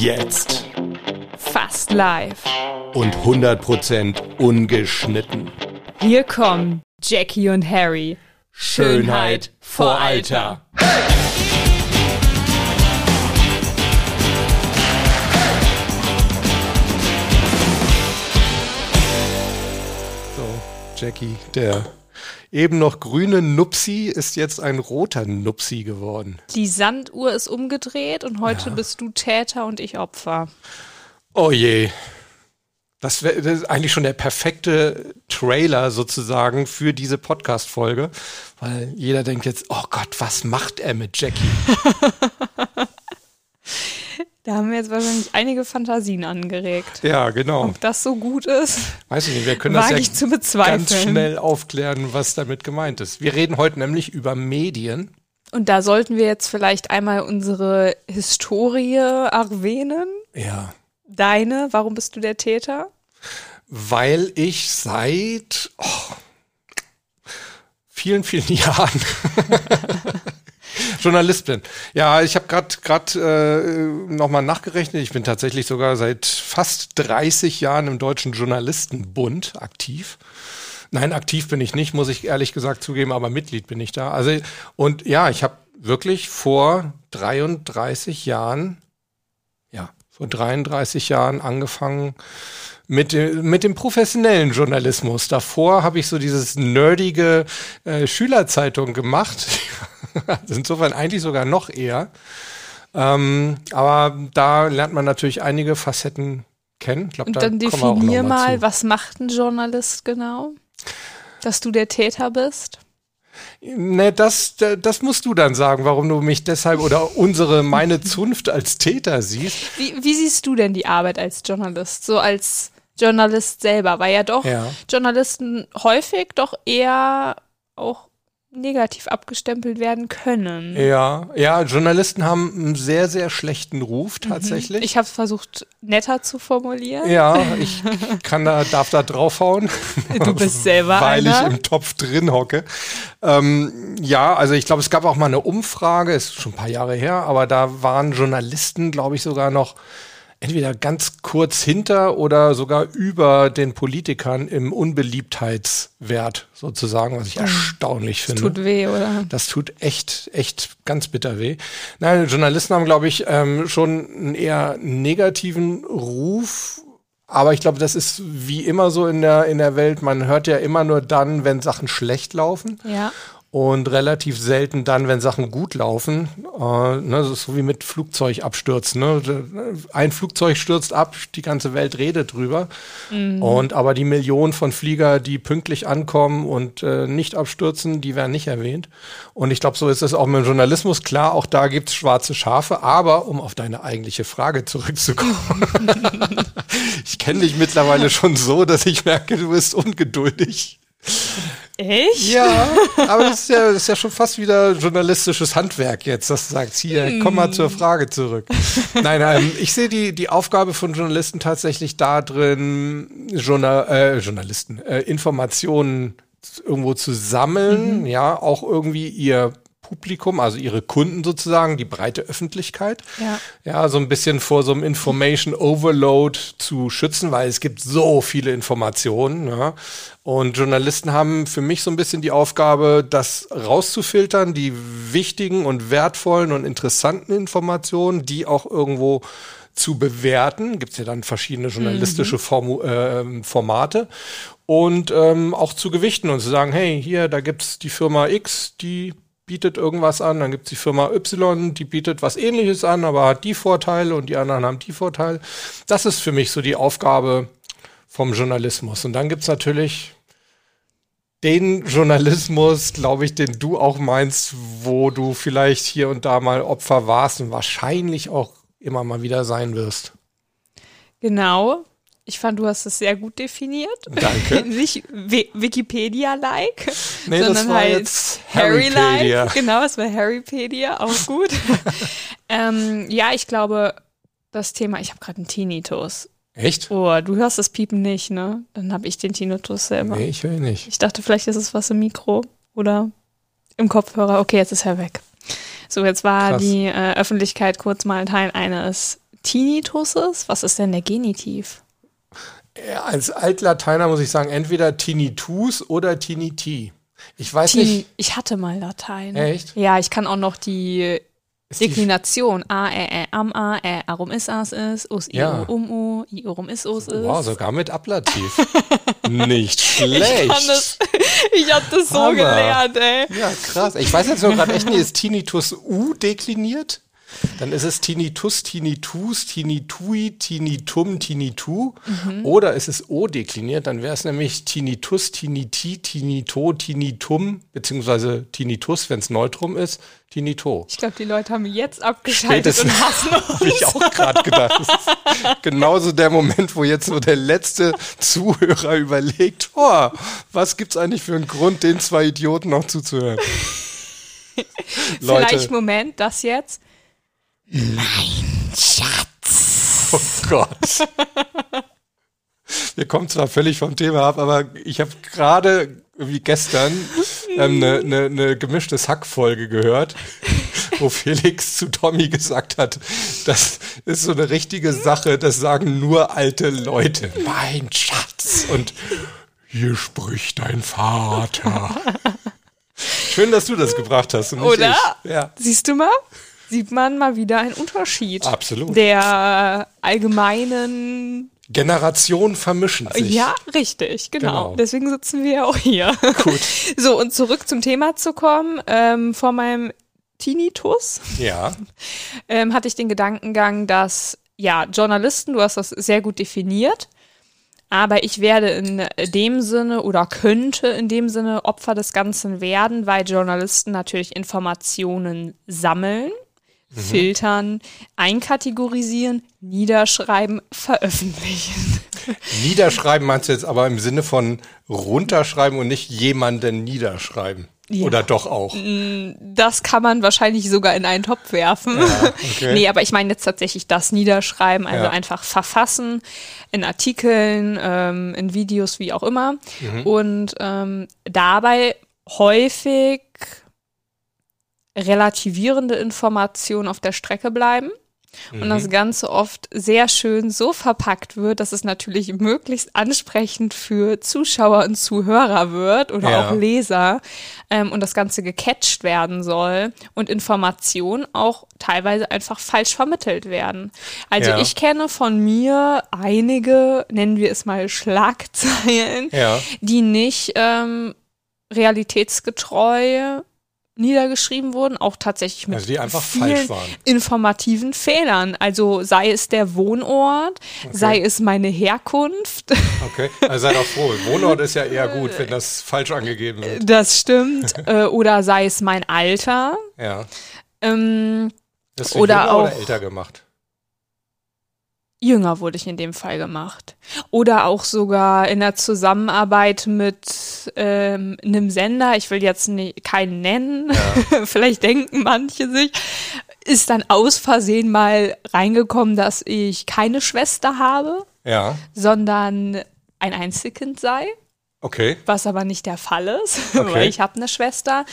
Jetzt. Fast live. Und 100% ungeschnitten. Hier kommen Jackie und Harry. Schönheit vor Alter. So, Jackie, der eben noch grüne Nupsi ist jetzt ein roter Nupsi geworden. Die Sanduhr ist umgedreht und heute bist du Täter und ich Opfer. Oh je. Das wäre eigentlich schon der perfekte Trailer sozusagen für diese Podcast-Folge, weil jeder denkt jetzt, oh Gott, was macht er mit Jackie? Da haben wir jetzt wahrscheinlich einige Fantasien angeregt. Ja, genau. Ob das so gut ist, Weiß ich nicht, wir können das ja ganz schnell aufklären, was damit gemeint ist. Wir reden heute nämlich über Medien. Und da sollten wir jetzt vielleicht einmal unsere Historie erwähnen. Ja, Deine, warum bist du der Täter? weil ich seit oh, vielen, vielen Jahren Journalist bin. Ja, ich habe gerade gerade äh, nochmal nachgerechnet. Ich bin tatsächlich sogar seit fast 30 Jahren im Deutschen Journalistenbund aktiv. Nein, aktiv bin ich nicht, muss ich ehrlich gesagt zugeben, aber Mitglied bin ich da. Also und ja, ich habe wirklich vor 33 Jahren, ja, vor 33 Jahren angefangen mit, dem- mit dem professionellen Journalismus. Davor habe ich so dieses nerdige äh, Schülerzeitung gemacht. Also Insofern eigentlich sogar noch eher. Ähm, aber da lernt man natürlich einige Facetten kennen. Ich glaub, Und da dann definier mal mal, was macht ein Journalist genau? Dass du der Täter bist? Ne, das, das musst du dann sagen, warum du mich deshalb oder unsere, meine Zunft als Täter siehst. Wie, wie siehst du denn die Arbeit als Journalist? So als Journalist selber, weil ja doch Ja. Journalisten häufig doch eher auch negativ abgestempelt werden können. Ja, ja, Journalisten haben einen sehr, sehr schlechten Ruf tatsächlich. Ich habe versucht, netter zu formulieren. ja, ich kann da, darf da draufhauen. Du bist selber weil einer. ich im Topf drin hocke. Ähm, ja, also ich glaube, es gab auch mal eine Umfrage, ist schon ein paar Jahre her, aber da waren Journalisten, glaube ich, sogar noch entweder ganz kurz hinter oder sogar über den Politikern im Unbeliebtheitswert sozusagen, was ich erstaunlich finde. Tut weh, oder? Das tut echt, echt ganz bitter weh. Nein, Journalisten haben, glaube ich, ähm, schon einen eher negativen Ruf. Aber ich glaube, das ist wie immer so in der, in der Welt. Man hört ja immer nur dann, wenn Sachen schlecht laufen. Ja. Und relativ selten dann, wenn Sachen gut laufen. Äh, ne, so wie mit Flugzeugabstürzen. Ne? Ein Flugzeug stürzt ab, die ganze Welt redet drüber. Und aber die Millionen von Flieger, die pünktlich ankommen und äh, nicht abstürzen, die werden nicht erwähnt. Und ich glaube, so ist es auch mit dem Journalismus. Klar, auch da gibt's schwarze Schafe. Aber um auf deine eigentliche Frage zurückzukommen. ich kenne dich mittlerweile schon so, dass ich merke, du bist ungeduldig. Echt? Ja, aber das ist ja, das ist ja schon fast wieder journalistisches Handwerk jetzt, dass du sagst, hier, komm mal zur Frage zurück. Nein, ähm, ich sehe die, die Aufgabe von Journalisten tatsächlich da drin, Journal, äh, Journalisten, äh, Informationen irgendwo zu sammeln, ja, auch irgendwie ihr Publikum, also ihre Kunden sozusagen, die breite Öffentlichkeit, Ja. ja, so ein bisschen vor so einem Information Overload zu schützen, weil es gibt so viele Informationen. Ja. Und Journalisten haben für mich so ein bisschen die Aufgabe, das rauszufiltern, die wichtigen und wertvollen und interessanten Informationen, die auch irgendwo zu bewerten. Gibt es ja dann verschiedene journalistische Formu äh, Formate. Und ähm, auch zu gewichten und zu sagen, hey, hier, da gibt's die Firma X, die bietet irgendwas an, dann gibt's die Firma Y, die bietet was ähnliches an, aber hat die Vorteile und die anderen haben die Vorteile. Das ist für mich so die Aufgabe vom Journalismus. Und dann gibt's natürlich den Journalismus, glaube ich, den du auch meinst, wo du vielleicht hier und da mal Opfer warst und wahrscheinlich auch immer mal wieder sein wirst. Genau. Ich fand, du hast es sehr gut definiert. Danke. Nicht Wi- Wikipedia-like, Nee, sondern halt. Harry-like. Genau, es war Harrypedia, auch gut. ähm, ja, ich glaube, das Thema, ich habe gerade einen Tinnitus. Echt? Oh, du hörst das Piepen nicht, ne? Dann habe ich den Tinnitus selber. Nee, ich will nicht. Ich dachte, vielleicht ist es was im Mikro oder im Kopfhörer. Okay, jetzt ist er weg. So, jetzt war Krass. die äh, Öffentlichkeit kurz mal Teil eines Tinnitus ist? Was ist denn der Genitiv? Als Altlateiner muss ich sagen, entweder Tinnitus oder Tinniti. Ich weiß nicht. Ich hatte mal Latein. Echt? Ja, ich kann auch noch die Ist Deklination. A, Ä, Ä, am, A, Ä, arum is, as, is, us, i, Ja. um, u, i, orum is, us, is. Wow, sogar mit Ablativ. nicht Ich kann schlecht. das, ich hab das so Hammer. gelernt, ey. Ja, krass. Ich weiß jetzt nur gerade echt nicht, ist Tinnitus U dekliniert? Dann ist es Tinnitus, Tinnitus, Tinnitui, Tinnitum, Tinnitu. Mhm. Oder ist es O dekliniert? Dann wäre es nämlich Tinnitus, Tinniti, Tinnito, Tinnitum, beziehungsweise Tinnitus, wenn es Neutrum ist, Tinnito. Ich glaube, die Leute haben jetzt abgeschaltet Spätestens und hassen uns. habe ich auch gerade gedacht. Das ist genauso der Moment, wo jetzt so der letzte Zuhörer überlegt, oh, was gibt's eigentlich für einen Grund, den zwei Idioten noch zuzuhören? Vielleicht, Moment, das jetzt. Oh Gott. Wir kommen zwar völlig vom Thema ab, aber ich habe gerade wie gestern ähm, eine ne, ne gemischtes Hack-Folge gehört, wo Felix zu Tommy gesagt hat, das ist so eine richtige Sache, das sagen nur alte Leute. Mein Schatz. Und hier spricht dein Vater. Schön, dass du das gebracht hast. Und Oder? Ja. Siehst du mal? Sieht man mal wieder einen Unterschied. Absolut. Der allgemeinen. Generationen vermischen sich. Ja, richtig, genau. Genau. Deswegen sitzen wir ja auch hier. Gut. So, und zurück zum Thema zu kommen. Ähm, vor meinem Tinnitus Ja. ähm, hatte ich den Gedankengang, dass ja, Journalisten, du hast das sehr gut definiert, aber ich werde in dem Sinne oder könnte in dem Sinne Opfer des Ganzen werden, weil Journalisten natürlich Informationen sammeln, filtern, einkategorisieren, niederschreiben, veröffentlichen. Niederschreiben meinst du jetzt aber im Sinne von runterschreiben und nicht jemanden niederschreiben? Ja. Oder doch auch? Das kann man wahrscheinlich sogar in einen Topf werfen. okay. Nee, aber ich meine jetzt tatsächlich das Niederschreiben, also Ja. einfach verfassen in Artikeln, ähm, in Videos, wie auch immer. Und ähm, dabei häufig relativierende Informationen auf der Strecke bleiben. Und das Ganze oft sehr schön so verpackt wird, dass es natürlich möglichst ansprechend für Zuschauer und Zuhörer wird oder Ja. auch Leser ähm, und das Ganze gecatcht werden soll und Informationen auch teilweise einfach falsch vermittelt werden. Also Ja. ich kenne von mir einige, nennen wir es mal Schlagzeilen, Ja. die nicht ähm, realitätsgetreu niedergeschrieben wurden, auch tatsächlich mit Also vielen falsch waren. informativen Fehlern. Also sei es der Wohnort, sei es meine Herkunft. Okay. Also sei doch froh. Wohnort ist ja eher gut, wenn das falsch angegeben wird. Das stimmt. äh, oder sei es mein Alter. Ja. Ähm, Oder jünger oder auch- älter gemacht? Jünger wurde ich in dem Fall gemacht. Oder auch sogar in der Zusammenarbeit mit ähm, einem Sender, ich will jetzt nie, keinen nennen, vielleicht denken manche sich, ist dann aus Versehen mal reingekommen, dass ich keine Schwester habe, Ja. sondern ein Einzelkind sei. Okay. was aber nicht der Fall ist, Okay. weil ich habe eine Schwester.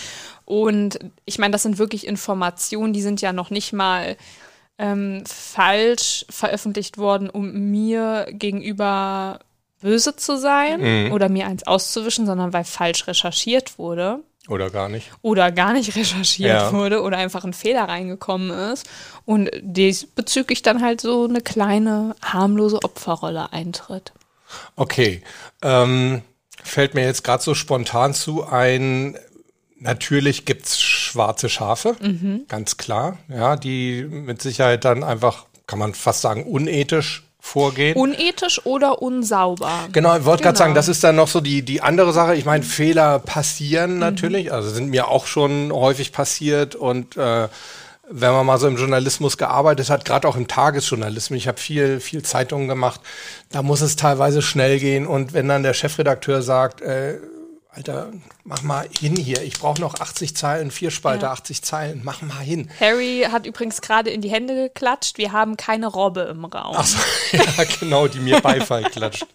Und ich meine, das sind wirklich Informationen, die sind ja noch nicht mal ähm, falsch veröffentlicht worden, um mir gegenüber böse zu sein oder mir eins auszuwischen, sondern weil falsch recherchiert wurde Oder gar nicht. oder gar nicht recherchiert Ja. wurde oder einfach ein Fehler reingekommen ist und diesbezüglich dann halt so eine kleine harmlose Opferrolle eintritt. Okay. Ähm, fällt mir jetzt gerade so spontan zu ein, natürlich gibt's schwarze Schafe, Mhm. ganz klar, ja, die mit Sicherheit dann einfach, kann man fast sagen, unethisch vorgehen. Unethisch oder unsauber. Genau, ich wollte gerade Genau. sagen, das ist dann noch so die, die andere Sache. Ich meine, Fehler Mhm. passieren natürlich, also sind mir auch schon häufig passiert und äh, wenn man mal so im Journalismus gearbeitet hat, gerade auch im Tagesjournalismus, ich habe viel, viel Zeitungen gemacht, da muss es teilweise schnell gehen und wenn dann der Chefredakteur sagt, äh, Alter, mach mal hin hier, ich brauche noch 80 Zeilen, vier Spalte, Ja. 80 Zeilen, mach mal hin. Harry hat übrigens gerade in die Hände geklatscht. Wir haben keine Robbe im Raum. Ach so, ja, genau, die mir Beifall klatscht.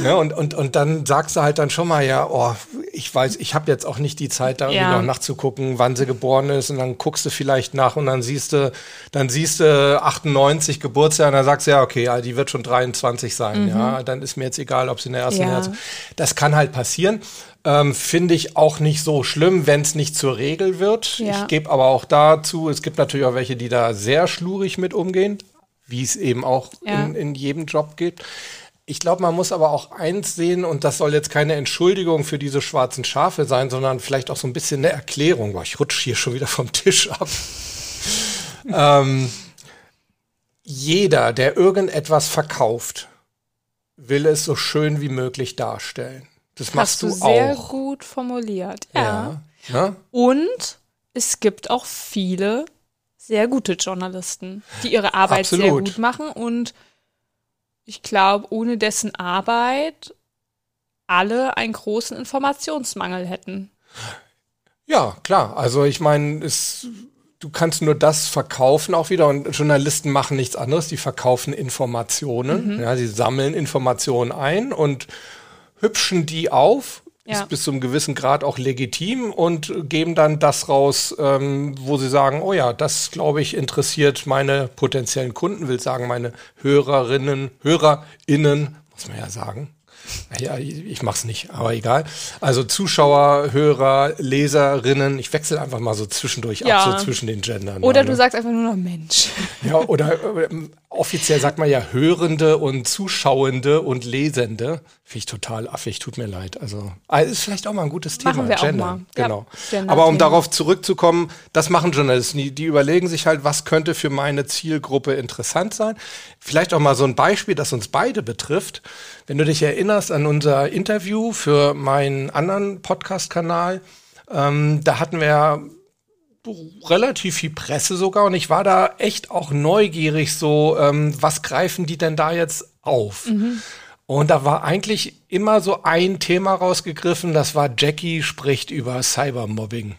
Ne, und, und, und dann sagst du halt dann schon mal, ja, oh, ich weiß, ich habe jetzt auch nicht die Zeit, da Ja. noch nachzugucken, wann sie geboren ist und dann guckst du vielleicht nach und dann siehst du, dann siehst du 98 Geburtsjahr und dann sagst du, ja, okay, ja, die wird schon 23 sein, ja, dann ist mir jetzt egal, ob sie in der ersten Mhm. Ja. Herz. Das kann halt passieren. Ähm, Finde ich auch nicht so schlimm, wenn es nicht zur Regel wird. Ja. Ich gebe aber auch dazu, es gibt natürlich auch welche, die da sehr schlurig mit umgehen, wie es eben auch Ja. in, in jedem Job geht. Ich glaube, man muss aber auch eins sehen, und das soll jetzt keine Entschuldigung für diese schwarzen Schafe sein, sondern vielleicht auch so ein bisschen eine Erklärung. Boah, ich rutsche hier schon wieder vom Tisch ab. ähm, jeder, der irgendetwas verkauft, will es so schön wie möglich darstellen. Das machst Hast du du sehr auch. gut formuliert. Ja. Ja. Und es gibt auch viele sehr gute Journalisten, die ihre Arbeit sehr Absolut. gut machen. Und ich glaube, ohne dessen Arbeit alle einen großen Informationsmangel hätten. Ja, klar. Also ich meine, es, du kannst nur das verkaufen auch wieder und Journalisten machen nichts anderes. Die verkaufen Informationen. Ja, sie sammeln Informationen ein und hübschen die auf. Ja. Ist bis zu einem gewissen Grad auch legitim und geben dann das raus, ähm, wo sie sagen, oh ja, das glaube ich interessiert meine potenziellen Kunden, will sagen meine Hörerinnen, HörerInnen, muss man ja sagen. Ja, ich ich mach's nicht, aber egal. Also Zuschauer, Hörer, Leserinnen, ich wechsle einfach mal so zwischendurch Ja. ab, so zwischen den Gendern. Oder ne? du sagst einfach nur noch Mensch. Ja, oder offiziell sagt man ja Hörende und Zuschauende und Lesende. Finde ich total affig, tut mir leid. Also, ah, ist vielleicht auch mal ein gutes Thema. Machen wir auch Gender. mal. Ja, Genau. Gender-Thema. Aber um darauf zurückzukommen, das machen Journalisten. Die, die überlegen sich halt, was könnte für meine Zielgruppe interessant sein. Vielleicht auch mal so ein Beispiel, das uns beide betrifft. Wenn du dich erinnerst an unser Interview für meinen anderen Podcast-Kanal, ähm, da hatten wir ja relativ viel Presse sogar und ich war da echt auch neugierig, so ähm, was greifen die denn da jetzt auf? Und da war eigentlich immer so ein Thema rausgegriffen, das war Jackie spricht über Cybermobbing.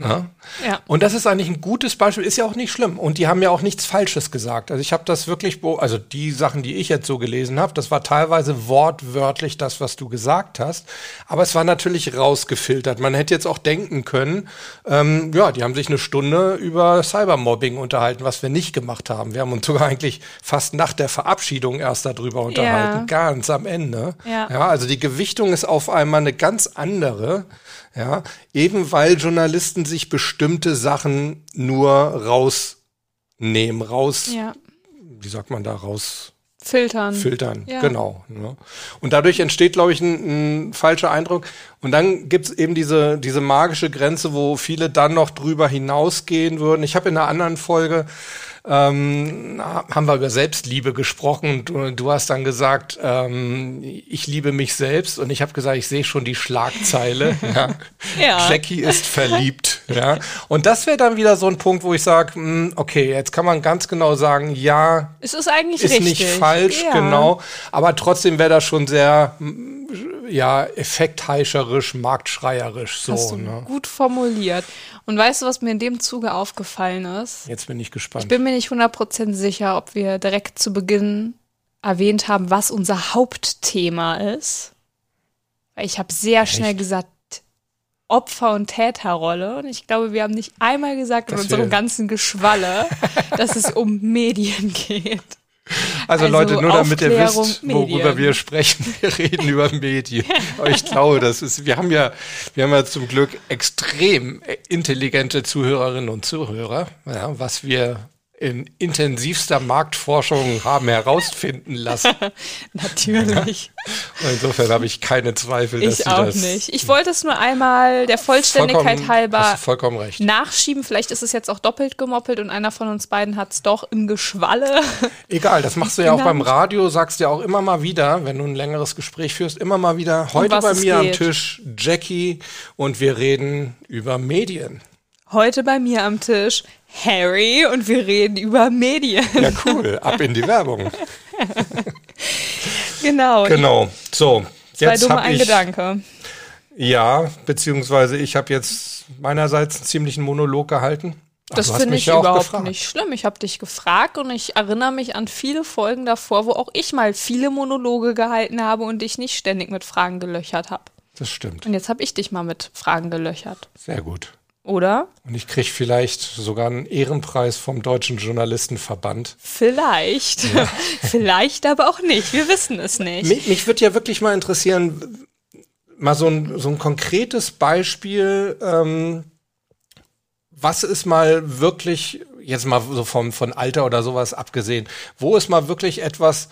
Ja? Ja. Und das ist eigentlich ein gutes Beispiel, ist ja auch nicht schlimm. Und die haben ja auch nichts Falsches gesagt. Also ich habe das wirklich, also die Sachen, die ich jetzt so gelesen habe, das war teilweise wortwörtlich das, was du gesagt hast. Aber es war natürlich rausgefiltert. Man hätte jetzt auch denken können, ähm, ja, die haben sich eine Stunde über Cybermobbing unterhalten, was wir nicht gemacht haben. Wir haben uns sogar eigentlich fast nach der Verabschiedung erst darüber unterhalten, ganz am Ende. Ja. ja, also die Gewichtung ist auf einmal eine ganz andere. Ja, eben weil Journalisten sich bestimmte Sachen nur rausnehmen, raus, ja. wie sagt man da, raus Filtern. filtern. Ja. Genau. Ne? Und dadurch entsteht, glaube ich, ein, ein falscher Eindruck. Und dann gibt's eben diese, diese magische Grenze, wo viele dann noch drüber hinausgehen würden. Ich habe in einer anderen Folge ähm, haben wir über Selbstliebe gesprochen du, du hast dann gesagt, ähm, ich liebe mich selbst und ich habe gesagt, ich sehe schon die Schlagzeile. ja. Ja. Jackie ist verliebt. ja. Und das wäre dann wieder so ein Punkt, wo ich sage, okay, jetzt kann man ganz genau sagen, ja, Es ist eigentlich ist richtig. nicht falsch, ja. genau. Aber trotzdem wäre das schon sehr, mm, ja, effektheischerisch, marktschreierisch so. Hast du Ne? gut formuliert. Und weißt du, was mir in dem Zuge aufgefallen ist? Jetzt bin ich gespannt. Ich bin mir nicht 100% sicher, ob wir direkt zu Beginn erwähnt haben, was unser Hauptthema ist. Weil ich habe sehr schnell gesagt, Opfer- und Täterrolle. Und ich glaube, wir haben nicht einmal gesagt in Dass unserem ganzen Geschwalle, dass es um Medien geht. Also, also Leute, nur damit ihr wisst, worüber Medien. wir sprechen, wir reden über Medien. Aber ich glaube, das ist, wir haben ja, wir haben ja zum Glück extrem intelligente Zuhörerinnen und Zuhörer, ja, was wir in intensivster Marktforschung haben herausfinden lassen. Natürlich. Insofern habe ich keine Zweifel, dass ich sie auch das nicht. Ich wollte es nur einmal der Vollständigkeit halber nachschieben. Vielleicht ist es jetzt auch doppelt gemoppelt und einer von uns beiden hat es doch im Geschwalle. Egal, das machst du ja auch beim genannt. Radio, sagst ja auch immer mal wieder, wenn du ein längeres Gespräch führst, immer mal wieder, heute bei mir am. Tisch Jackie und wir reden über Medien. Heute bei mir am Tisch Harry und wir reden über Medien. Ja, cool, ab in die Werbung. Genau. Genau, so, Zwei jetzt dumme ein ich, Gedanke. ja, beziehungsweise ich habe jetzt meinerseits einen ziemlichen Monolog gehalten. Ach, Das finde ich ja auch überhaupt gefragt. nicht schlimm. Ich habe dich gefragt und ich erinnere mich an viele Folgen davor, wo auch ich mal viele Monologe gehalten habe und dich nicht ständig mit Fragen gelöchert habe. Das stimmt. Und jetzt habe ich dich mal mit Fragen gelöchert. Sehr gut. Oder? Und ich kriege vielleicht sogar einen Ehrenpreis vom Deutschen Journalistenverband. Vielleicht. vielleicht aber auch nicht. Wir wissen es nicht. Mich, mich würde ja wirklich mal interessieren, mal so ein, so ein konkretes Beispiel, ähm, was ist mal wirklich, jetzt mal so vom, von Alter oder sowas abgesehen, wo ist mal wirklich etwas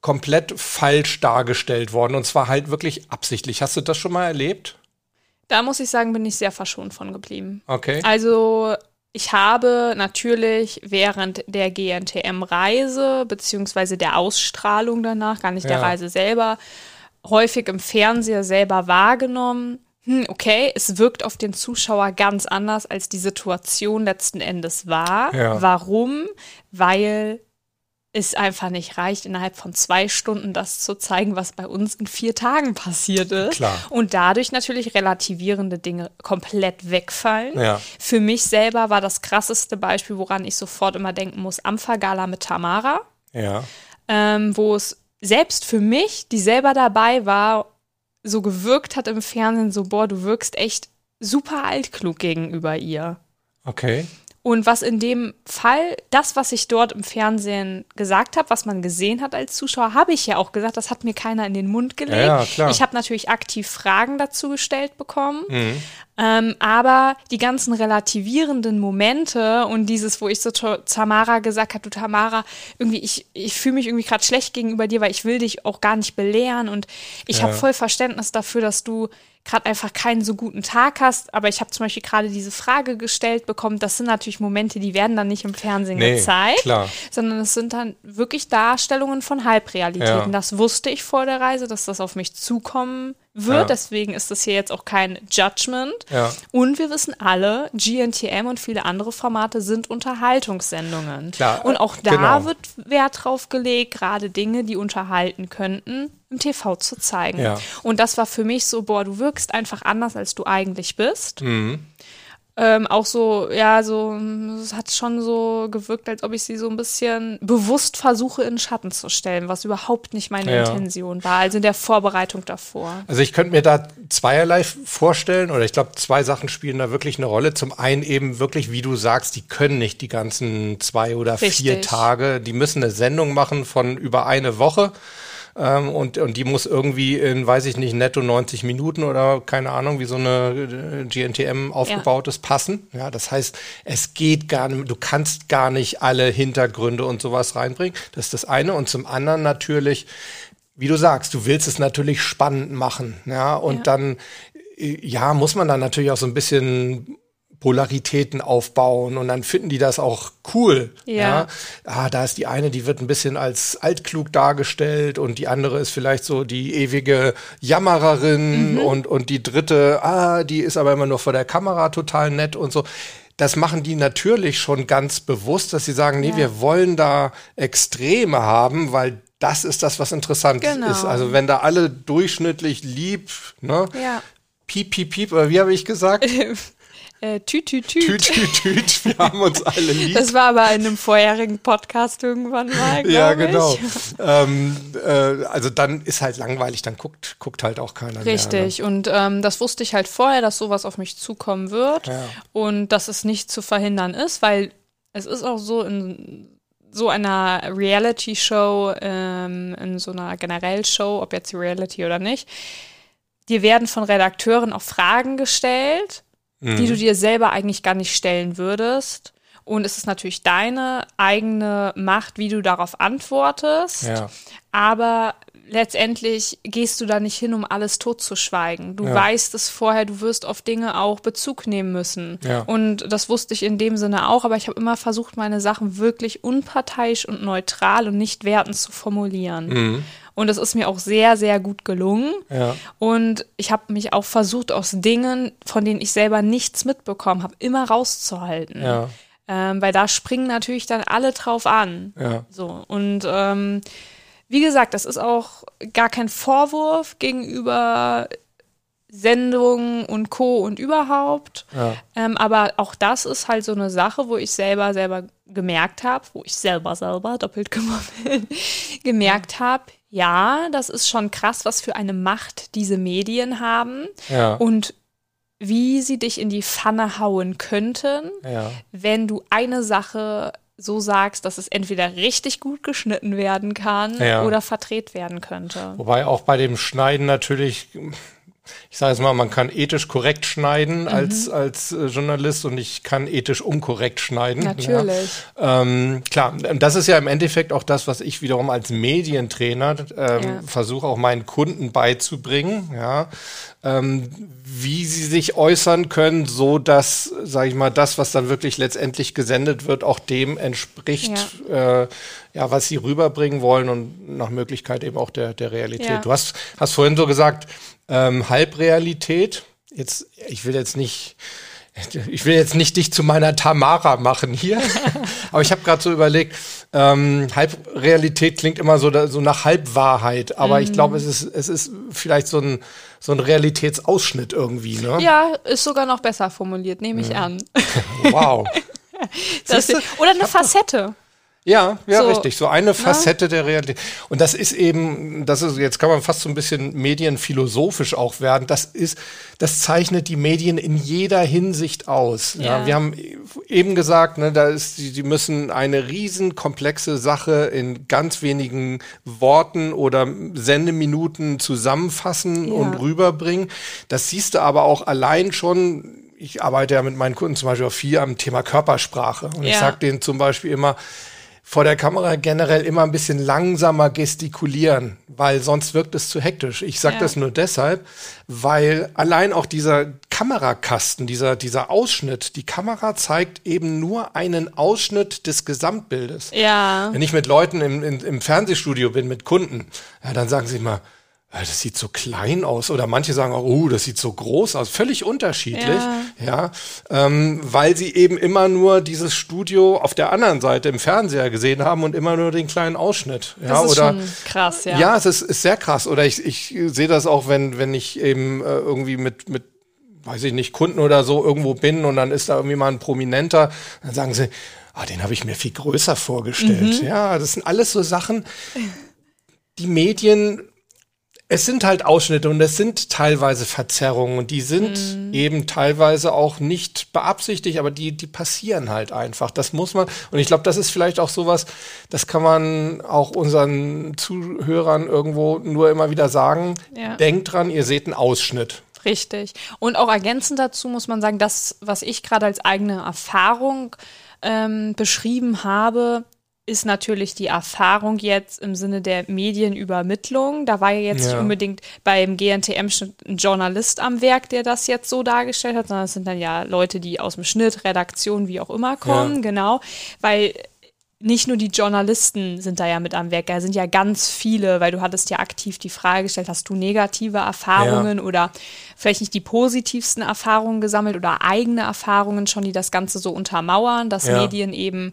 komplett falsch dargestellt worden und zwar halt wirklich absichtlich. Hast du das schon mal erlebt? Da muss ich sagen, bin ich sehr verschont von geblieben. Okay. Also ich habe natürlich während der GNTM-Reise beziehungsweise der Ausstrahlung danach, gar nicht der Ja. Reise selber, häufig im Fernseher selber wahrgenommen. Hm, okay, es wirkt auf den Zuschauer ganz anders, als die Situation letzten Endes war. Ja. Warum? Weil es einfach nicht reicht, innerhalb von zwei Stunden das zu zeigen, was bei uns in vier Tagen passiert ist. Klar. Und dadurch natürlich relativierende Dinge komplett wegfallen. Ja. Für mich selber war das krasseste Beispiel, woran ich sofort immer denken muss, Ampfergala mit Tamara, Ja. ähm, wo es selbst für mich, die selber dabei war, so gewirkt hat im Fernsehen, so, boah, du wirkst echt super altklug gegenüber ihr. Okay. Und was in dem Fall, das, was ich dort im Fernsehen gesagt habe, was man gesehen hat als Zuschauer, habe ich ja auch gesagt, das hat mir keiner in den Mund gelegt. Ja, ja. Ich habe natürlich aktiv Fragen dazu gestellt bekommen. Mhm. Ähm, aber die ganzen relativierenden Momente und dieses, wo ich so zu Tamara gesagt habe, du Tamara, irgendwie, ich, ich fühle mich irgendwie gerade schlecht gegenüber dir, weil ich will dich auch gar nicht belehren und ich habe voll Verständnis dafür, dass du gerade einfach keinen so guten Tag hast, aber ich habe zum Beispiel gerade diese Frage gestellt bekommen, das sind natürlich Momente, die werden dann nicht im Fernsehen Nee, gezeigt, klar. sondern es sind dann wirklich Darstellungen von Halbrealitäten. Ja. Das wusste ich vor der Reise, dass das auf mich zukommen wird, Ja. deswegen ist das hier jetzt auch kein Judgment. Ja. Und wir wissen alle, GNTM und viele andere Formate sind Unterhaltungssendungen. Klar, Und auch da genau. wird Wert drauf gelegt, gerade Dinge, die unterhalten könnten, im TV zu zeigen. Ja. Und das war für mich so, boah, du wirkst einfach anders, als du eigentlich bist. Mhm. Ähm, auch so, ja, so, es hat schon so gewirkt, als ob ich sie so ein bisschen bewusst versuche, in den Schatten zu stellen, was überhaupt nicht meine Ja. Intention war, also in der Vorbereitung davor. Also ich könnte mir da zweierlei vorstellen, oder ich glaube, zwei Sachen spielen da wirklich eine Rolle. Zum einen eben wirklich, wie du sagst, die können nicht die ganzen zwei oder vier Richtig. Tage, die müssen eine Sendung machen von über eine Woche. Ähm, und, und die muss irgendwie in, weiß ich nicht, netto 90 Minuten oder keine Ahnung, wie so eine äh, GNTM aufgebaut ist, passen. Ja, das heißt, es geht gar nicht, du kannst gar nicht alle Hintergründe und sowas reinbringen. Das ist das eine. Und zum anderen natürlich, wie du sagst, du willst es natürlich spannend machen, ja, und Ja. dann, äh, ja, muss man dann natürlich auch so ein bisschen Polaritäten aufbauen und dann finden die das auch cool. Ja. Ah, da ist die eine, die wird ein bisschen als altklug dargestellt und die andere ist vielleicht so die ewige Jammererin Mhm. und, und die dritte, ah, die ist aber immer nur vor der Kamera total nett und so. Das machen die natürlich schon ganz bewusst, dass sie sagen, nee, Ja. wir wollen da Extreme haben, weil das ist das, was interessant Genau. ist. Also wenn da alle durchschnittlich lieb, ne? Ja. Piep, piep, piep, oder wie habe ich gesagt? Äh, tüt, tüt, tüt. Tüt, tüt, tüt, wir haben uns alle lieb. Das war aber in einem vorherigen Podcast irgendwann mal, ja, genau. Ähm, äh, also dann ist halt langweilig, dann guckt, guckt halt auch keiner Richtig. Und ähm, das wusste ich halt vorher, dass sowas auf mich zukommen wird Ja. und dass es nicht zu verhindern ist, weil es ist auch so in so einer Reality-Show, ähm, in so einer generell Show, ob jetzt Reality oder nicht, dir werden von Redakteuren auch Fragen gestellt, Mhm. die du dir selber eigentlich gar nicht stellen würdest. Und es ist natürlich deine eigene Macht, wie du darauf antwortest. Ja. Aber letztendlich gehst du da nicht hin, um alles totzuschweigen. Du Ja. weißt es vorher, du wirst auf Dinge auch Bezug nehmen müssen. Ja. Und das wusste ich in dem Sinne auch, aber ich habe immer versucht, meine Sachen wirklich unparteiisch und neutral und nicht wertend zu formulieren. Und es ist mir auch sehr, sehr gut gelungen. Ja. Und ich habe mich auch versucht, aus Dingen, von denen ich selber nichts mitbekommen habe, immer rauszuhalten. Ja. Ähm, weil da springen natürlich dann alle drauf an. Ja. So. Und ähm, wie gesagt, das ist auch gar kein Vorwurf gegenüber Sendungen und Co. und überhaupt. Ja. Ähm, aber auch das ist halt so eine Sache, wo ich selber selber gemerkt habe, wo ich selber selber doppelt gemerkt habe, ja, das ist schon krass, was für eine Macht diese Medien haben Ja. und wie sie dich in die Pfanne hauen könnten, Ja. wenn du eine Sache so sagst, dass es entweder richtig gut geschnitten werden kann Ja. oder verdreht werden könnte. Wobei auch bei dem Schneiden natürlich, ich sage es mal, man kann ethisch korrekt schneiden Mhm. als, als äh, Journalist und ich kann ethisch unkorrekt schneiden. Natürlich. Ja. Ähm, klar, und das ist ja im Endeffekt auch das, was ich wiederum als Medientrainer ähm, Ja. versuche auch meinen Kunden beizubringen, ja, ähm, wie sie sich äußern können, so dass, sage ich mal, das, was dann wirklich letztendlich gesendet wird, auch dem entspricht, äh, ja, was sie rüberbringen wollen und nach Möglichkeit eben auch der, der Realität. Ja. Du hast, hast vorhin so gesagt, ähm, Halbrealität. Jetzt, ich will jetzt nicht, ich will jetzt nicht dich zu meiner Tamara machen hier, aber ich habe gerade so überlegt, ähm, Halbrealität klingt immer so, so nach Halbwahrheit, aber ich glaube, es ist, es ist vielleicht so ein, so ein Realitätsausschnitt irgendwie, ne? Ja, ist sogar noch besser formuliert, nehme ich an. Wow. Das, oder eine Facette. Ja, ja, So, richtig. So eine Facette der Realität. Und das ist eben, das ist, jetzt kann man fast so ein bisschen medienphilosophisch auch werden. Das ist, das zeichnet die Medien in jeder Hinsicht aus. Ja, Ja. wir haben eben gesagt, ne, da ist, die, die müssen eine riesen komplexe Sache in ganz wenigen Worten oder Sendeminuten zusammenfassen Ja. und rüberbringen. Das siehst du aber auch allein schon. Ich arbeite ja mit meinen Kunden zum Beispiel auch viel am Thema Körpersprache. Und ich Ja. sage denen zum Beispiel immer, vor der Kamera generell immer ein bisschen langsamer gestikulieren, weil sonst wirkt es zu hektisch. Ich sage Ja. das nur deshalb, weil allein auch dieser Kamerakasten, dieser, dieser Ausschnitt, die Kamera zeigt eben nur einen Ausschnitt des Gesamtbildes. Ja. Wenn ich mit Leuten im, im, im Fernsehstudio bin, mit Kunden, ja, dann sagen sie "Ah, das sieht so klein aus. Oder manche sagen auch, oh, das sieht so groß aus. Völlig unterschiedlich. Ja. ähm, weil sie eben immer nur dieses Studio auf der anderen Seite im Fernseher gesehen haben und immer nur den kleinen Ausschnitt. Ja, Das ist oder schon krass, ja. ja, es ist, ist sehr krass. Oder ich, ich sehe das auch, wenn, wenn ich eben äh, irgendwie mit, mit, weiß ich nicht, Kunden oder so irgendwo bin und dann ist da irgendwie mal ein Prominenter, dann sagen sie, ah, den habe ich mir viel größer vorgestellt. Ja, das sind alles so Sachen, die Medien, es sind halt Ausschnitte und es sind teilweise Verzerrungen und die sind eben teilweise auch nicht beabsichtigt, aber die, die passieren halt einfach. Das muss man, und ich glaube, das ist vielleicht auch sowas, das kann man auch unseren Zuhörern irgendwo nur immer wieder sagen. Ja. Denkt dran, ihr seht einen Ausschnitt. Richtig. Und auch ergänzend dazu muss man sagen, das, was ich gerade als eigene Erfahrung ähm, beschrieben habe, ist natürlich die Erfahrung jetzt im Sinne der Medienübermittlung. Da war ja jetzt Ja. nicht unbedingt beim GNTM ein Journalist am Werk, der das jetzt so dargestellt hat, sondern es sind dann ja Leute, die aus dem Schnitt, Redaktion, wie auch immer kommen, Ja. genau. Weil nicht nur die Journalisten sind da ja mit am Werk, da sind ja ganz viele, weil du hattest ja aktiv die Frage gestellt, hast du negative Erfahrungen oder vielleicht nicht die positivsten Erfahrungen gesammelt oder eigene Erfahrungen schon, die das Ganze so untermauern, dass Ja. Medien eben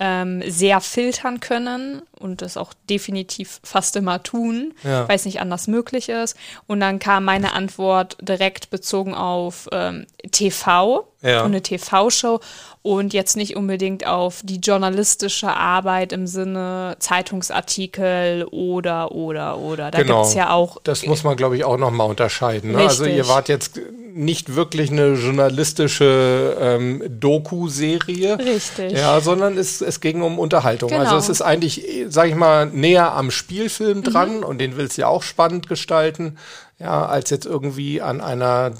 ähm, sehr filtern können und das auch definitiv fast immer tun, Ja. weil es nicht anders möglich ist. Und dann kam meine Antwort direkt bezogen auf ähm, TV Ja. und eine TV-Show und jetzt nicht unbedingt auf die journalistische Arbeit im Sinne Zeitungsartikel oder, oder, oder. Da Genau. gibt's ja auch. Das muss man, glaube ich, auch nochmal unterscheiden. Ne? Also ihr wart jetzt nicht wirklich eine journalistische ähm, Doku-Serie. Richtig. Ja, sondern es, es ging um Unterhaltung. Genau. Mhm. Also es ist eigentlich, sag ich mal, näher am Spielfilm dran und den willst du ja auch spannend gestalten, ja, als jetzt irgendwie an einer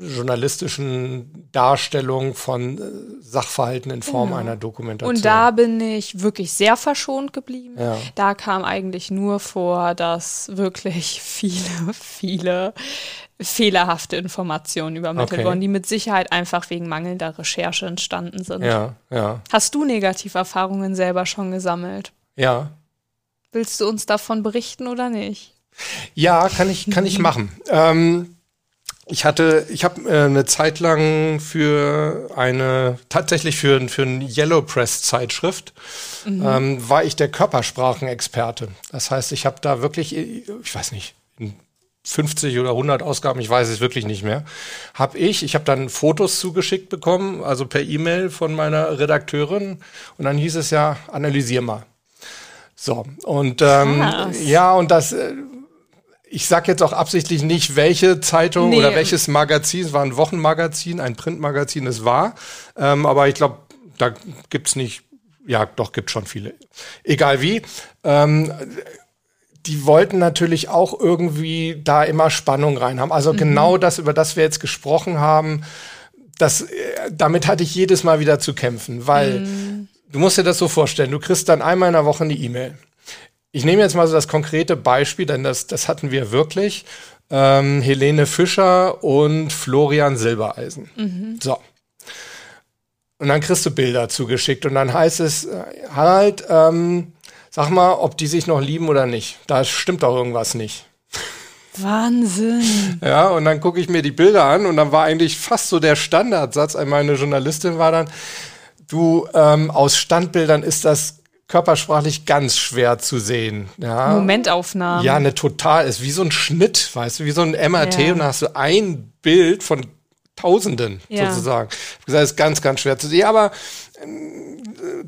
journalistischen Darstellung von äh, Sachverhalten in Form einer Dokumentation. Genau. Und da bin ich wirklich sehr verschont geblieben. Ja. Da kam eigentlich nur vor, dass wirklich viele, viele fehlerhafte Informationen übermittelt Okay. wurden, die mit Sicherheit einfach wegen mangelnder Recherche entstanden sind. ja, ja, Hast du Negativerfahrungen selber schon gesammelt? Ja. Willst du uns davon berichten oder nicht? Ja, kann ich, kann ich machen. Ähm, ich hatte, ich habe äh, eine Zeit lang für eine, tatsächlich für, für eine Yellow Press Zeitschrift, ähm, war ich der Körpersprachenexperte. Das heißt, ich habe da wirklich, ich weiß nicht, in 50 oder 100 Ausgaben, ich weiß es wirklich nicht mehr, habe ich, ich habe dann Fotos zugeschickt bekommen, also per E-Mail von meiner Redakteurin und dann hieß es ja, analysier mal. So, und ähm, ja, und das, äh, ich sag jetzt auch absichtlich nicht, welche Zeitung nee. oder welches Magazin, es war ein Wochenmagazin, ein Printmagazin es war, ähm, aber ich glaube, da gibt's nicht, ja, doch, gibt schon viele. Egal wie. Ähm, die wollten natürlich auch irgendwie da immer Spannung rein haben. Also mhm. genau das, über das wir jetzt gesprochen haben, das, äh, damit hatte ich jedes Mal wieder zu kämpfen, weil mhm. Du musst dir das so vorstellen, du kriegst dann einmal in der Woche eine E-Mail. Ich nehme jetzt mal so das konkrete Beispiel, denn das, das hatten wir wirklich. Ähm, Helene Fischer und Florian Silbereisen. Mhm. So. Und dann kriegst du Bilder zugeschickt und dann heißt es, äh, Harald, ähm, Sag mal, ob die sich noch lieben oder nicht. Da stimmt doch irgendwas nicht. Wahnsinn. Ja, und dann gucke ich mir die Bilder an und dann war eigentlich fast so der Standardsatz an meine Journalistin war dann, du, ähm, aus Standbildern ist das körpersprachlich ganz schwer zu sehen. Ja. Momentaufnahme. Ja, eine total, ist wie so ein Schnitt, weißt du, wie so ein MRT ja. und da hast du ein Bild von Tausenden ja. sozusagen. Ich habe gesagt, ist ganz, ganz schwer zu sehen. Aber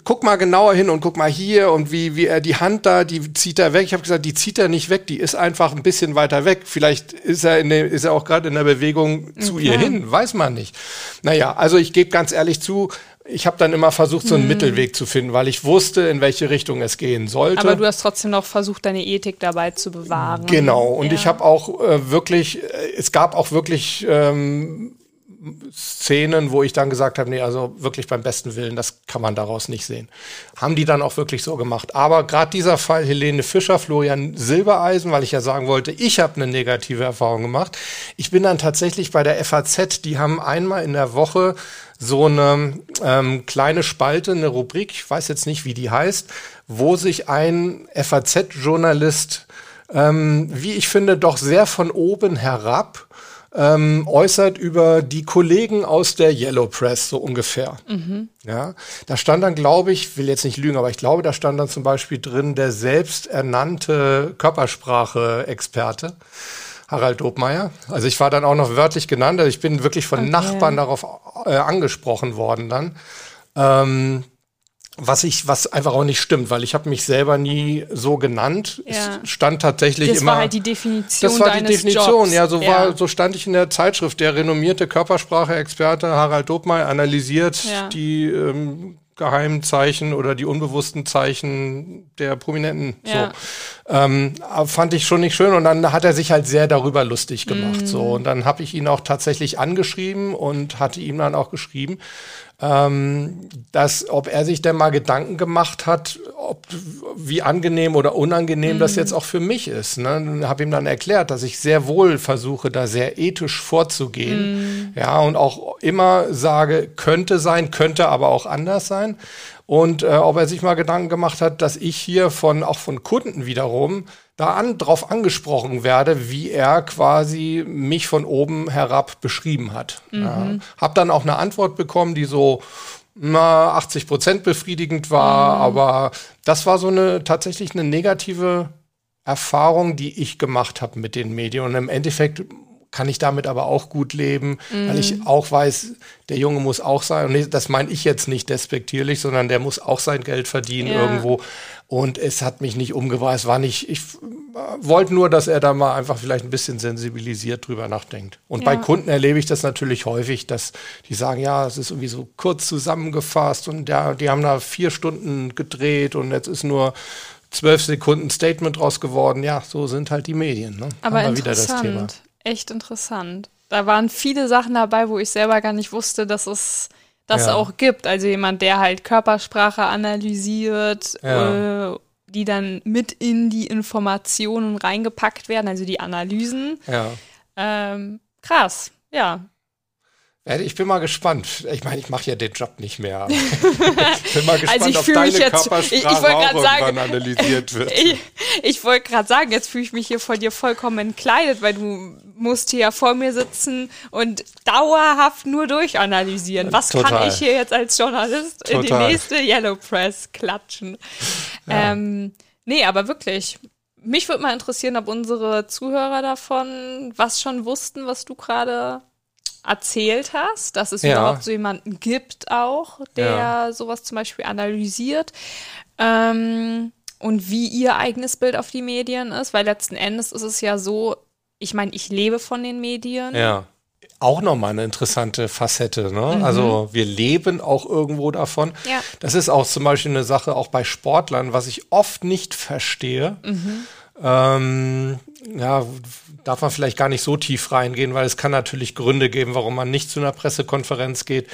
guck mal genauer hin und guck mal hier und wie, wie er die Hand da, die zieht er weg. Ich habe gesagt, die zieht er nicht weg, die ist einfach ein bisschen weiter weg. Vielleicht ist er, in der, ist er auch gerade in der Bewegung okay. zu ihr hin, weiß man nicht. Naja, also ich gebe ganz ehrlich zu, ich habe dann immer versucht, so einen hm. Mittelweg zu finden, weil ich wusste, in welche Richtung es gehen sollte. Aber du hast trotzdem noch versucht, deine Ethik dabei zu bewahren. Genau. Und ja. ich habe auch äh, wirklich, äh, es gab auch wirklich ähm, Szenen, wo ich dann gesagt habe, nee, also wirklich beim besten Willen, das kann man daraus nicht sehen. Haben die dann auch wirklich so gemacht. Aber gerade dieser Fall Helene Fischer, Florian Silbereisen, weil ich ja sagen wollte, ich habe eine negative Erfahrung gemacht. Ich bin dann tatsächlich bei der FAZ, die haben einmal in der Woche so eine ähm, kleine Spalte, eine Rubrik, ich weiß jetzt nicht, wie die heißt, wo sich ein FAZ-Journalist, ähm, wie ich finde, doch sehr von oben herab ähm, äußert über die Kollegen aus der Yellow Press, so ungefähr. Mhm. Ja, da stand dann, glaube ich, will jetzt nicht lügen, aber ich glaube, da stand dann zum Beispiel drin der selbsternannte Körpersprache-Experte. Harald Dobmeier. Also ich war dann auch noch wörtlich genannt. Also ich bin wirklich von okay. Nachbarn darauf äh, angesprochen worden dann. Ähm, was ich, was einfach auch nicht stimmt, weil ich habe mich selber nie so genannt. Ja. Es stand tatsächlich das immer. Das war halt die Definition. Das war die Definition, Jobs. ja, so ja. war, so stand ich in der Zeitschrift. Der renommierte Körpersprache-Experte Harald Dobmeier analysiert ja. die ähm, geheimen Zeichen oder die unbewussten Zeichen der Prominenten. Ja. So. Ähm, fand ich schon nicht schön und dann hat er sich halt sehr darüber lustig gemacht. Mm. So und dann habe ich ihn auch tatsächlich angeschrieben und hatte ihm dann auch geschrieben, ähm, dass ob er sich denn mal Gedanken gemacht hat, ob wie angenehm oder unangenehm mm. das mhm. jetzt auch für mich ist. Ne? Habe ihm dann erklärt, dass ich sehr wohl versuche, da sehr ethisch vorzugehen. Mm. Ja, und auch immer sage, könnte sein, könnte aber auch anders sein. Und äh, ob er sich mal Gedanken gemacht hat, dass ich hier von auch von Kunden wiederum da an, drauf angesprochen werde, wie er quasi mich von oben herab beschrieben hat. Mhm. Ja. Hab dann auch eine Antwort bekommen, die so na, 80 Prozent befriedigend war, mhm. aber das war so eine tatsächlich eine negative Erfahrung, die ich gemacht habe mit den Medien. Und im Endeffekt kann ich damit aber auch gut leben, mhm. weil ich mhm. auch weiß, der Junge muss auch sein, und das meine ich jetzt nicht despektierlich, sondern der muss auch sein Geld verdienen ja. irgendwo. Und es hat mich nicht. Es war nicht, ich wollte nur, dass er da mal einfach vielleicht ein bisschen sensibilisiert drüber nachdenkt. Und ja. bei Kunden erlebe ich das natürlich häufig, dass die sagen, ja, es ist irgendwie so kurz zusammengefasst und ja, die haben da vier Stunden gedreht und jetzt ist nur zwölf Sekunden Statement draus geworden. Ja, so sind halt die Medien. Ne? Aber interessant echt interessant. Da waren viele Sachen dabei, wo ich selber gar nicht wusste, dass es das ja. auch gibt. Also jemand, der halt Körpersprache analysiert, ja. äh, die dann mit in die Informationen reingepackt werden, also die Analysen. Ja. Ähm, krass, ja. Ich bin mal gespannt. Ich meine, ich mache ja den Job nicht mehr. ich bin mal gespannt, also ob deine jetzt, Körpersprache ich, ich auch sagen, analysiert wird. Ich, ich wollte gerade sagen, jetzt fühle ich mich hier vor dir vollkommen entkleidet, weil du musst hier ja vor mir sitzen und dauerhaft nur durchanalysieren. Was Total. kann ich hier jetzt als Journalist Total. in die nächste Yellow Press klatschen? Ja. Ähm, nee, aber wirklich, mich würde mal interessieren, ob unsere Zuhörer davon was schon wussten, was du gerade erzählt hast, dass es Ja. überhaupt so jemanden gibt auch, der Ja. sowas zum Beispiel analysiert. Ähm, und wie ihr eigenes Bild auf die Medien ist, weil letzten Endes ist es ja so, ich meine, ich lebe von den Medien. Ja. Auch nochmal eine interessante Facette. Ne? Also wir leben auch irgendwo davon. Ja. Das ist auch zum Beispiel eine Sache auch bei Sportlern, was ich oft nicht verstehe. Ähm, ja, darf man vielleicht gar nicht so tief reingehen, weil es kann natürlich Gründe geben, warum man nicht zu einer Pressekonferenz geht.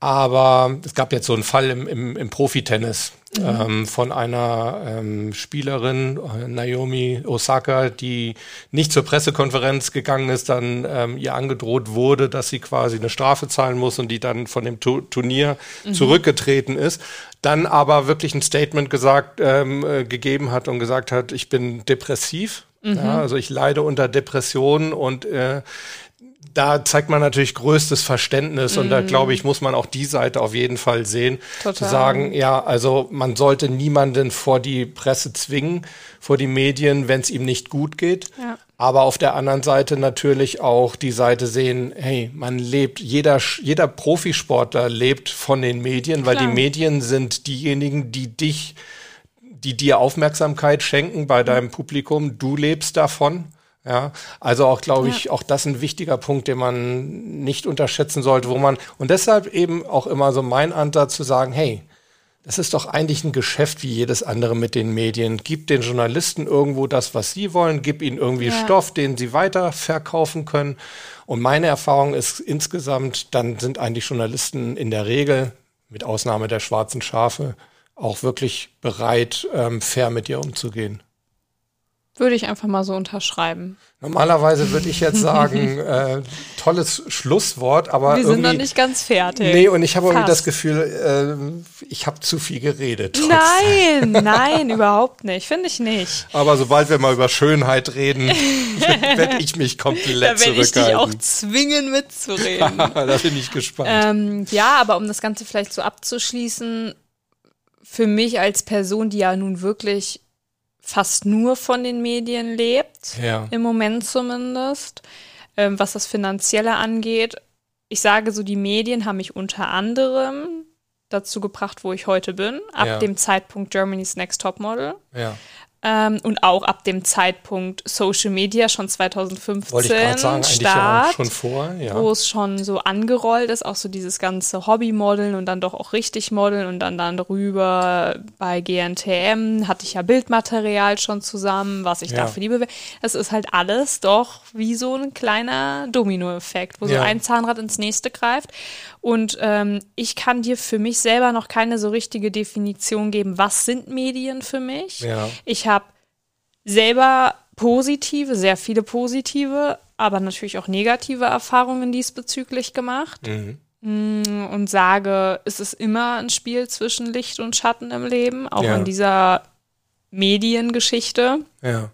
Aber es gab jetzt so einen Fall im, im, im Profitennis ähm, von einer ähm, Spielerin, Naomi Osaka, die nicht zur Pressekonferenz gegangen ist, dann ähm, ihr angedroht wurde, dass sie quasi eine Strafe zahlen muss und die dann von dem Tu- Turnier zurückgetreten ist. Dann aber wirklich ein Statement gesagt, ähm, äh, gegeben hat und gesagt hat, ich bin depressiv. Ja, also ich leide unter Depressionen und äh, da zeigt man natürlich größtes Verständnis und da glaube ich, muss man auch die Seite auf jeden Fall sehen. Total. Zu sagen, ja, also man sollte niemanden vor die Presse zwingen, vor die Medien, wenn es ihm nicht gut geht. Ja. Aber auf der anderen Seite natürlich auch die Seite sehen, hey, man lebt, jeder, jeder Profisportler lebt von den Medien, weil Klar. die Medien sind diejenigen, die dich, die dir Aufmerksamkeit schenken bei deinem Publikum. Du lebst davon. Ja, also auch glaube ich, auch das ein wichtiger Punkt, den man nicht unterschätzen sollte, wo man, und deshalb eben auch immer so mein Ansatz zu sagen, hey, das ist doch eigentlich ein Geschäft wie jedes andere mit den Medien. Gib den Journalisten irgendwo das, was sie wollen, gib ihnen irgendwie Ja. Stoff, den sie weiter verkaufen können. Und meine Erfahrung ist insgesamt, dann sind eigentlich Journalisten in der Regel, mit Ausnahme der schwarzen Schafe, auch wirklich bereit, ähm, fair mit dir umzugehen. Würde ich einfach mal so unterschreiben. Normalerweise würde ich jetzt sagen, äh, tolles Schlusswort, aber Wir sind noch nicht ganz fertig. nee, und ich habe irgendwie das. Gefühl, äh, ich habe zu viel geredet. Nein, nein, überhaupt nicht. Finde ich nicht. Aber sobald wir mal über Schönheit reden, werde ich mich komplett Da werde ich dich auch zurückhalten. zwingen mitzureden. da bin ich gespannt. ähm, ja, aber um das Ganze vielleicht so abzuschließen, für mich als Person, die ja nun wirklich fast nur von den Medien lebt, ja. im Moment zumindest, ähm, was das Finanzielle angeht. Ich sage so, die Medien haben mich unter anderem dazu gebracht, wo ich heute bin, ab Ja. dem Zeitpunkt Germany's Next Topmodel ja. Ähm, und auch ab dem Zeitpunkt Social Media schon 2015 Wollte ich sagen, ja Start, schon vor. Ja. wo es schon so angerollt ist, auch so dieses ganze Hobbymodeln und dann doch auch richtig modeln und dann dann drüber bei GNTM hatte ich ja Bildmaterial schon zusammen, was ich Ja. da für die Bewe Das ist halt alles doch wie so ein kleiner Dominoeffekt, wo so ein Zahnrad ins nächste greift. Und ähm, ich kann dir für mich selber noch keine so richtige Definition geben, was sind Medien für mich. Ich selber positive, sehr viele positive, aber natürlich auch negative Erfahrungen diesbezüglich gemacht Mhm. Mm, und sage, es ist immer ein Spiel zwischen Licht und Schatten im Leben, auch Ja. in dieser Mediengeschichte. ja.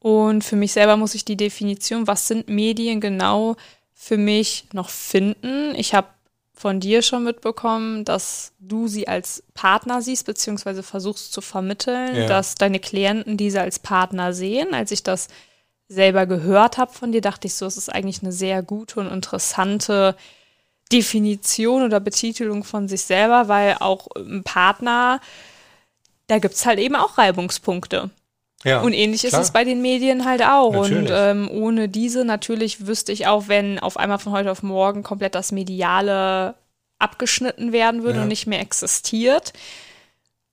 Und für mich selber muss ich die Definition, was sind Medien genau für mich noch finden. Ich habe von dir schon mitbekommen, dass du sie als Partner siehst, beziehungsweise versuchst zu vermitteln, Ja. dass deine Klienten diese als Partner sehen. Als ich das selber gehört habe von dir, dachte ich so, es ist eigentlich eine sehr gute und interessante Definition oder Betitelung von sich selber, weil auch ein Partner, da gibt es halt eben auch Reibungspunkte. Ja. Und ähnlich klar. ist es bei den Medien halt auch. Natürlich. Und ähm, ohne diese natürlich wüsste ich auch, wenn auf einmal von heute auf morgen komplett das Mediale abgeschnitten werden würde Ja. und nicht mehr existiert,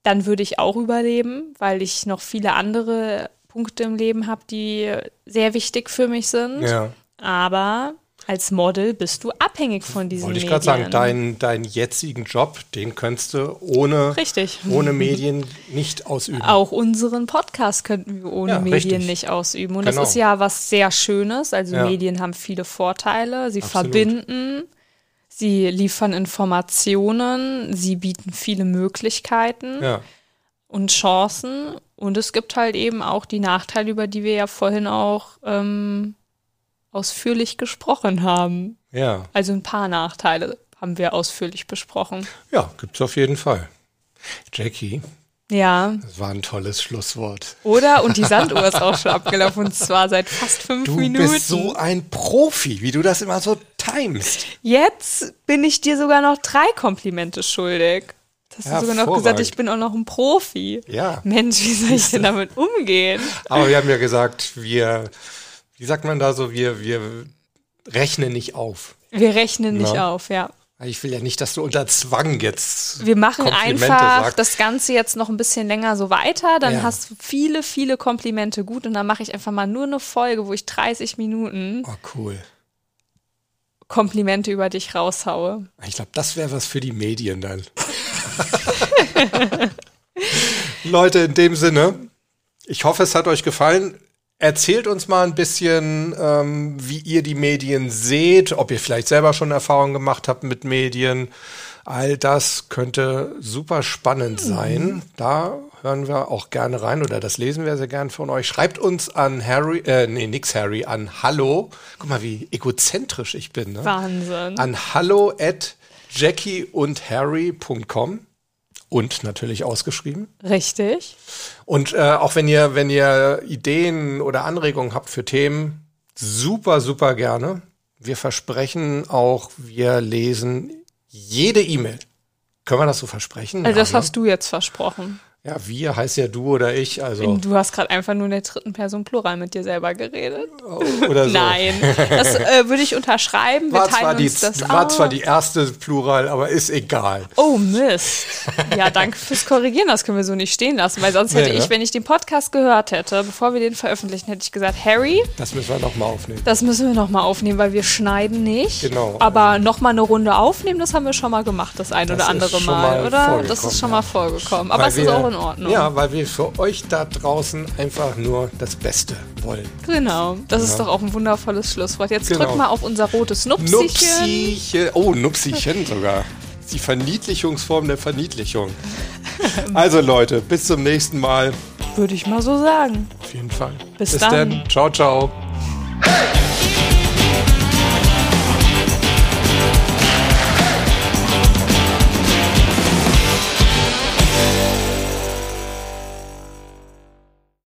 dann würde ich auch überleben, weil ich noch viele andere Punkte im Leben habe, die sehr wichtig für mich sind. Ja. Aber als Model bist du abhängig von diesen Wollte ich gerade sagen, deinen deinen jetzigen Job, den könntest du ohne, Richtig. ohne Medien nicht ausüben. Auch unseren Podcast könnten wir ohne Ja, Medien richtig. nicht ausüben. Und Genau. das ist ja was sehr Schönes. Also Ja. Medien haben viele Vorteile. Sie Absolut. verbinden, sie liefern Informationen, sie bieten viele Möglichkeiten Ja. und Chancen. Und es gibt halt eben auch die Nachteile, über die wir ja vorhin auch ähm, ausführlich gesprochen haben. Ja. Also ein paar Nachteile haben wir ausführlich besprochen. Ja, gibt's auf jeden Fall. Jackie, Ja. Das war ein tolles Schlusswort. Oder? Und die Sanduhr ist auch schon abgelaufen und zwar seit fast fünf Du Minuten. bist so ein Profi, wie du das immer so timest. Jetzt bin ich dir sogar noch drei Komplimente schuldig. Hast du sogar noch gesagt, ich bin auch noch ein Profi. Ja. Mensch, wie soll ich denn damit umgehen? Aber wir haben ja gesagt, wir, wie sagt man da so, wir, wir rechnen nicht auf. Wir rechnen nicht Ja. auf, ja. Ich will ja nicht, dass du unter Zwang jetzt. Wir machen einfach sagst. das Ganze jetzt noch ein bisschen länger so weiter. Dann Ja. hast du viele, viele Komplimente gut und dann mache ich einfach mal nur eine Folge, wo ich 30 Minuten Oh, cool. Komplimente über dich raushaue. Ich glaube, das wäre was für die Medien dann. Leute, in dem Sinne, ich hoffe, es hat euch gefallen. Erzählt uns mal ein bisschen, ähm, wie ihr die Medien seht, ob ihr vielleicht selber schon Erfahrungen gemacht habt mit Medien. All das könnte super spannend sein. Da hören wir auch gerne rein oder das lesen wir sehr gern von euch. Schreibt uns an Harry, äh, nee, nix Harry, an Hallo. Guck mal, wie egozentrisch ich bin. Ne? Wahnsinn. an hallo at jackieundharry.com und natürlich ausgeschrieben. Richtig. Und äh, auch wenn ihr, wenn ihr Ideen oder Anregungen habt für Themen, super, super gerne. Wir versprechen auch, wir lesen jede E-Mail. Können wir das so versprechen? Also das ja, ne? hast du jetzt versprochen. Ja, wir heißt ja du oder ich, also Du hast gerade einfach nur in der dritten Person Plural mit dir selber geredet. oder so. Nein, das äh, würde ich unterschreiben. Wir War zwar, die, war auf. zwar die erste Plural, aber ist egal. Oh Mist. Ja, danke fürs Korrigieren. Das können wir so nicht stehen lassen, weil sonst hätte Nee, ich, ne? wenn ich den Podcast gehört hätte, bevor wir den veröffentlichen, hätte ich gesagt, Harry, Das müssen wir nochmal aufnehmen. das müssen wir nochmal aufnehmen, weil wir schneiden nicht. Genau. Aber nochmal eine Runde aufnehmen, das haben wir schon mal gemacht, das ein Das oder andere Mal, mal oder? Das ist schon ja. mal vorgekommen. Aber Weil es ist auch in Ordnung. Ja, weil wir für euch da draußen einfach nur das Beste wollen. Genau. Das ist doch auch ein wundervolles Schlusswort. Jetzt Genau. drück mal auf unser rotes Nupsichen. Nupsichen. Oh, Nupsichen sogar. Die Verniedlichungsform der Verniedlichung. Also Leute, bis zum nächsten Mal. Würde ich mal so sagen. Auf jeden Fall. Bis bis dann. dann. Ciao, ciao.